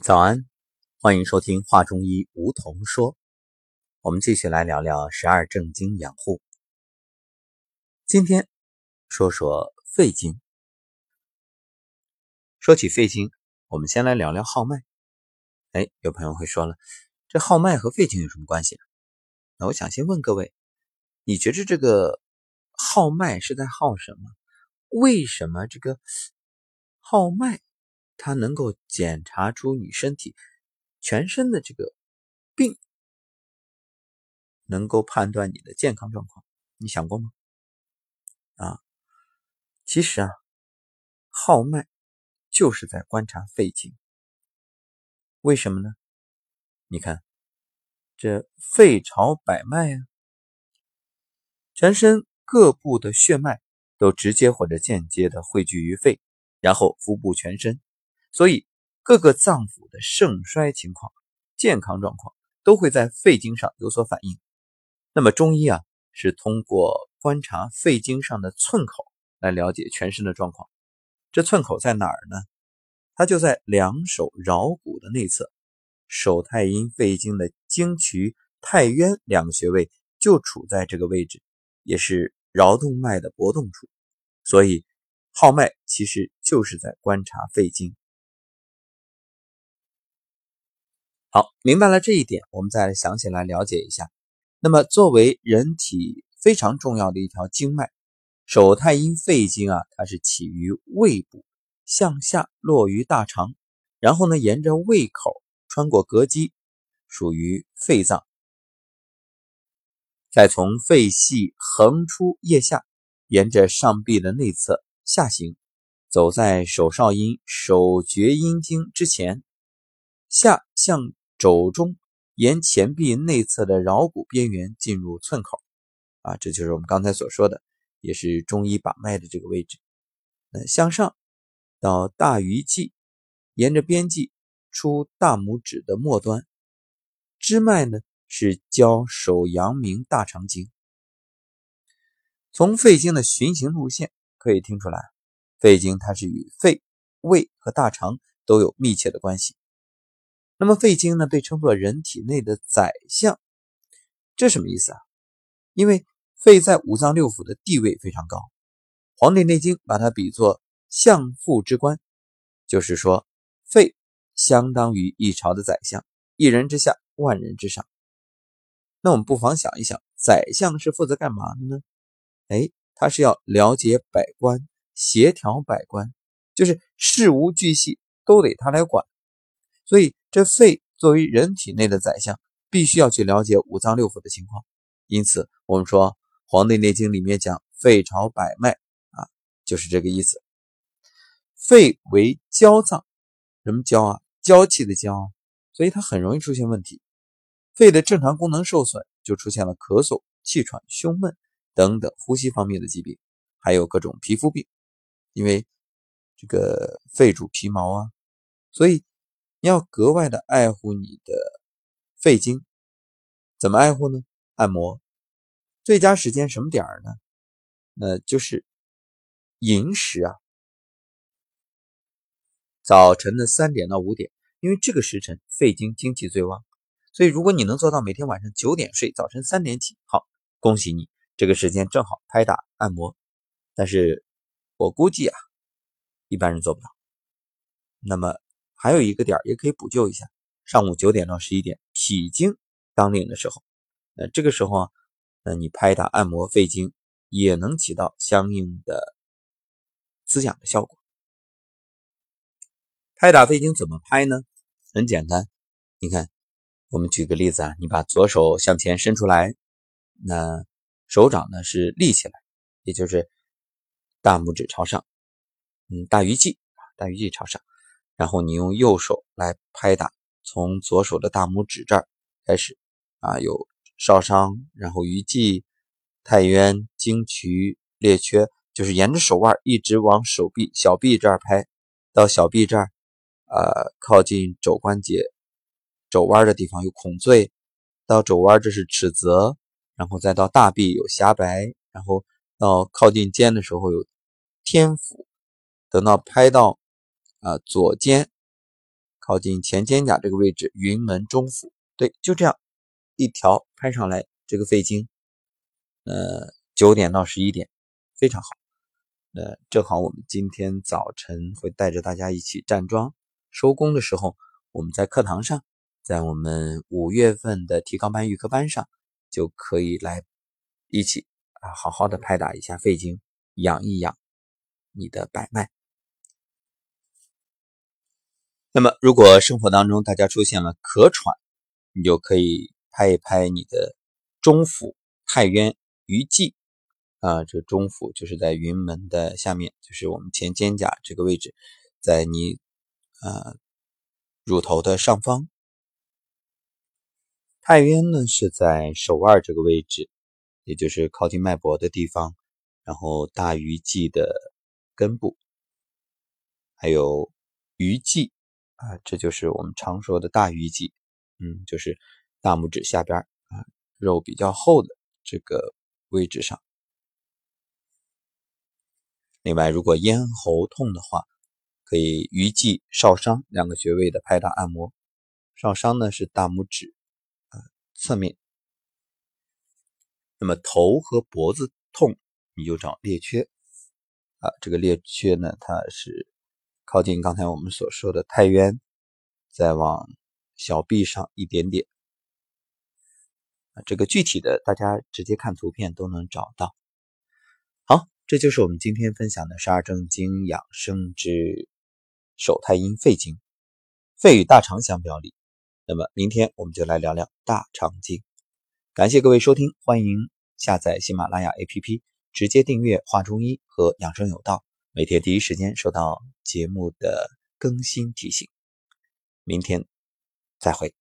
早安，欢迎收听《话中医》梧桐说。我们继续来聊聊十二正经养护。今天说说肺经。说起肺经，我们先来聊聊号脉。哎，有朋友会说了，这号脉和肺经有什么关系？那我想先问各位，你觉得这个号脉是在号什么？为什么这个号脉？它能够检查出你身体全身的这个病，能够判断你的健康状况，你想过吗？啊，其实啊，号脉就是在观察肺经。为什么呢？你看，这肺朝百脉啊，全身各部的血脉都直接或者间接的汇聚于肺，然后腹部全身。所以，各个脏腑的盛衰情况、健康状况都会在肺经上有所反映。那么，中医啊是通过观察肺经上的寸口来了解全身的状况。这寸口在哪儿呢？它就在两手桡骨的内侧，手太阴肺经的经渠、太渊两个穴位就处在这个位置，也是桡动脉的搏动处。所以，号脉其实就是在观察肺经。好，明白了这一点，我们再详细来了解一下。那么，作为人体非常重要的一条经脉，手太阴肺经啊，它是起于胃部，向下落于大肠，然后呢，沿着胃口穿过膈肌，属于肺脏，再从肺系横出腋下，沿着上臂的内侧下行，走在手少阴、手厥阴经之前，下向。肘中沿前臂内侧的桡骨边缘进入寸口，啊，这就是我们刚才所说的，也是中医把脉的这个位置。那向上到大鱼际，沿着边际出大拇指的末端，支脉呢是交手阳明大肠经。从肺经的循行路线可以听出来，肺经它是与肺、胃和大肠都有密切的关系。那么肺经呢，被称作人体内的宰相，这什么意思啊？因为肺在五脏六腑的地位非常高，《黄帝内经》把它比作相父之官，就是说肺相当于一朝的宰相，一人之下，万人之上。那我们不妨想一想，宰相是负责干嘛的呢？哎，他是要了解百官，协调百官，就是事无巨细都得他来管。所以，这肺作为人体内的宰相，必须要去了解五脏六腑的情况。因此，我们说《黄帝内经》里面讲“肺朝百脉”啊，就是这个意思。肺为娇脏，什么娇啊？娇气的娇，所以它很容易出现问题。肺的正常功能受损，就出现了咳嗽、气喘、胸闷等等呼吸方面的疾病，还有各种皮肤病。因为这个肺主皮毛啊，所以。你要格外的爱护你的肺经，怎么爱护呢？按摩，最佳时间什么点儿呢？那就是寅时啊，早晨的三点到五点，因为这个时辰肺经精气最旺，所以如果你能做到每天晚上九点睡，早晨三点起，好，恭喜你，这个时间正好拍打按摩。但是我估计啊，一般人做不到。那么。还有一个点也可以补救一下，上午九点到十一点，脾经当令的时候，那这个时候啊，那你拍打按摩肺经也能起到相应的滋养的效果。拍打肺经怎么拍呢？很简单，你看，我们举个例子啊，你把左手向前伸出来，那手掌呢是立起来，也就是大拇指朝上，嗯，大鱼际啊，大鱼际朝上。然后你用右手来拍打，从左手的大拇指这儿开始，啊，有少商，然后鱼际、太渊、经渠、列缺，就是沿着手腕一直往手臂、小臂这儿拍，到小臂这儿，呃，靠近肘关节、肘弯的地方有孔最，到肘弯这是尺泽，然后再到大臂有狭白，然后到靠近肩的时候有天府，等到拍到。啊，左肩靠近前肩胛这个位置，云门中府。对，就这样一条拍上来，这个肺经，呃，九点到十一点，非常好。呃，正好我们今天早晨会带着大家一起站桩，收工的时候，我们在课堂上，在我们五月份的提高班预科班上，就可以来一起啊，好好的拍打一下肺经，养一养你的百脉。那么，如果生活当中大家出现了咳喘，你就可以拍一拍你的中府太渊鱼际啊，这中府就是在云门的下面，就是我们前肩胛这个位置，在你啊乳头的上方。太渊呢是在手腕这个位置，也就是靠近脉搏的地方，然后大鱼际的根部，还有鱼际。啊，这就是我们常说的大鱼际，嗯，就是大拇指下边啊，肉比较厚的这个位置上。另外，如果咽喉痛的话，可以鱼际、少商两个穴位的拍打按摩。少商呢是大拇指啊侧面。那么头和脖子痛，你就找列缺啊，这个列缺呢，它是。靠近刚才我们所说的太渊，再往小臂上一点点，这个具体的大家直接看图片都能找到。好，这就是我们今天分享的十二正经养生之手太阴肺经。肺与大肠相表里，那么明天我们就来聊聊大肠经。感谢各位收听，欢迎下载喜马拉雅 APP，直接订阅《话中医》和《养生有道》。每天第一时间收到节目的更新提醒，明天再会。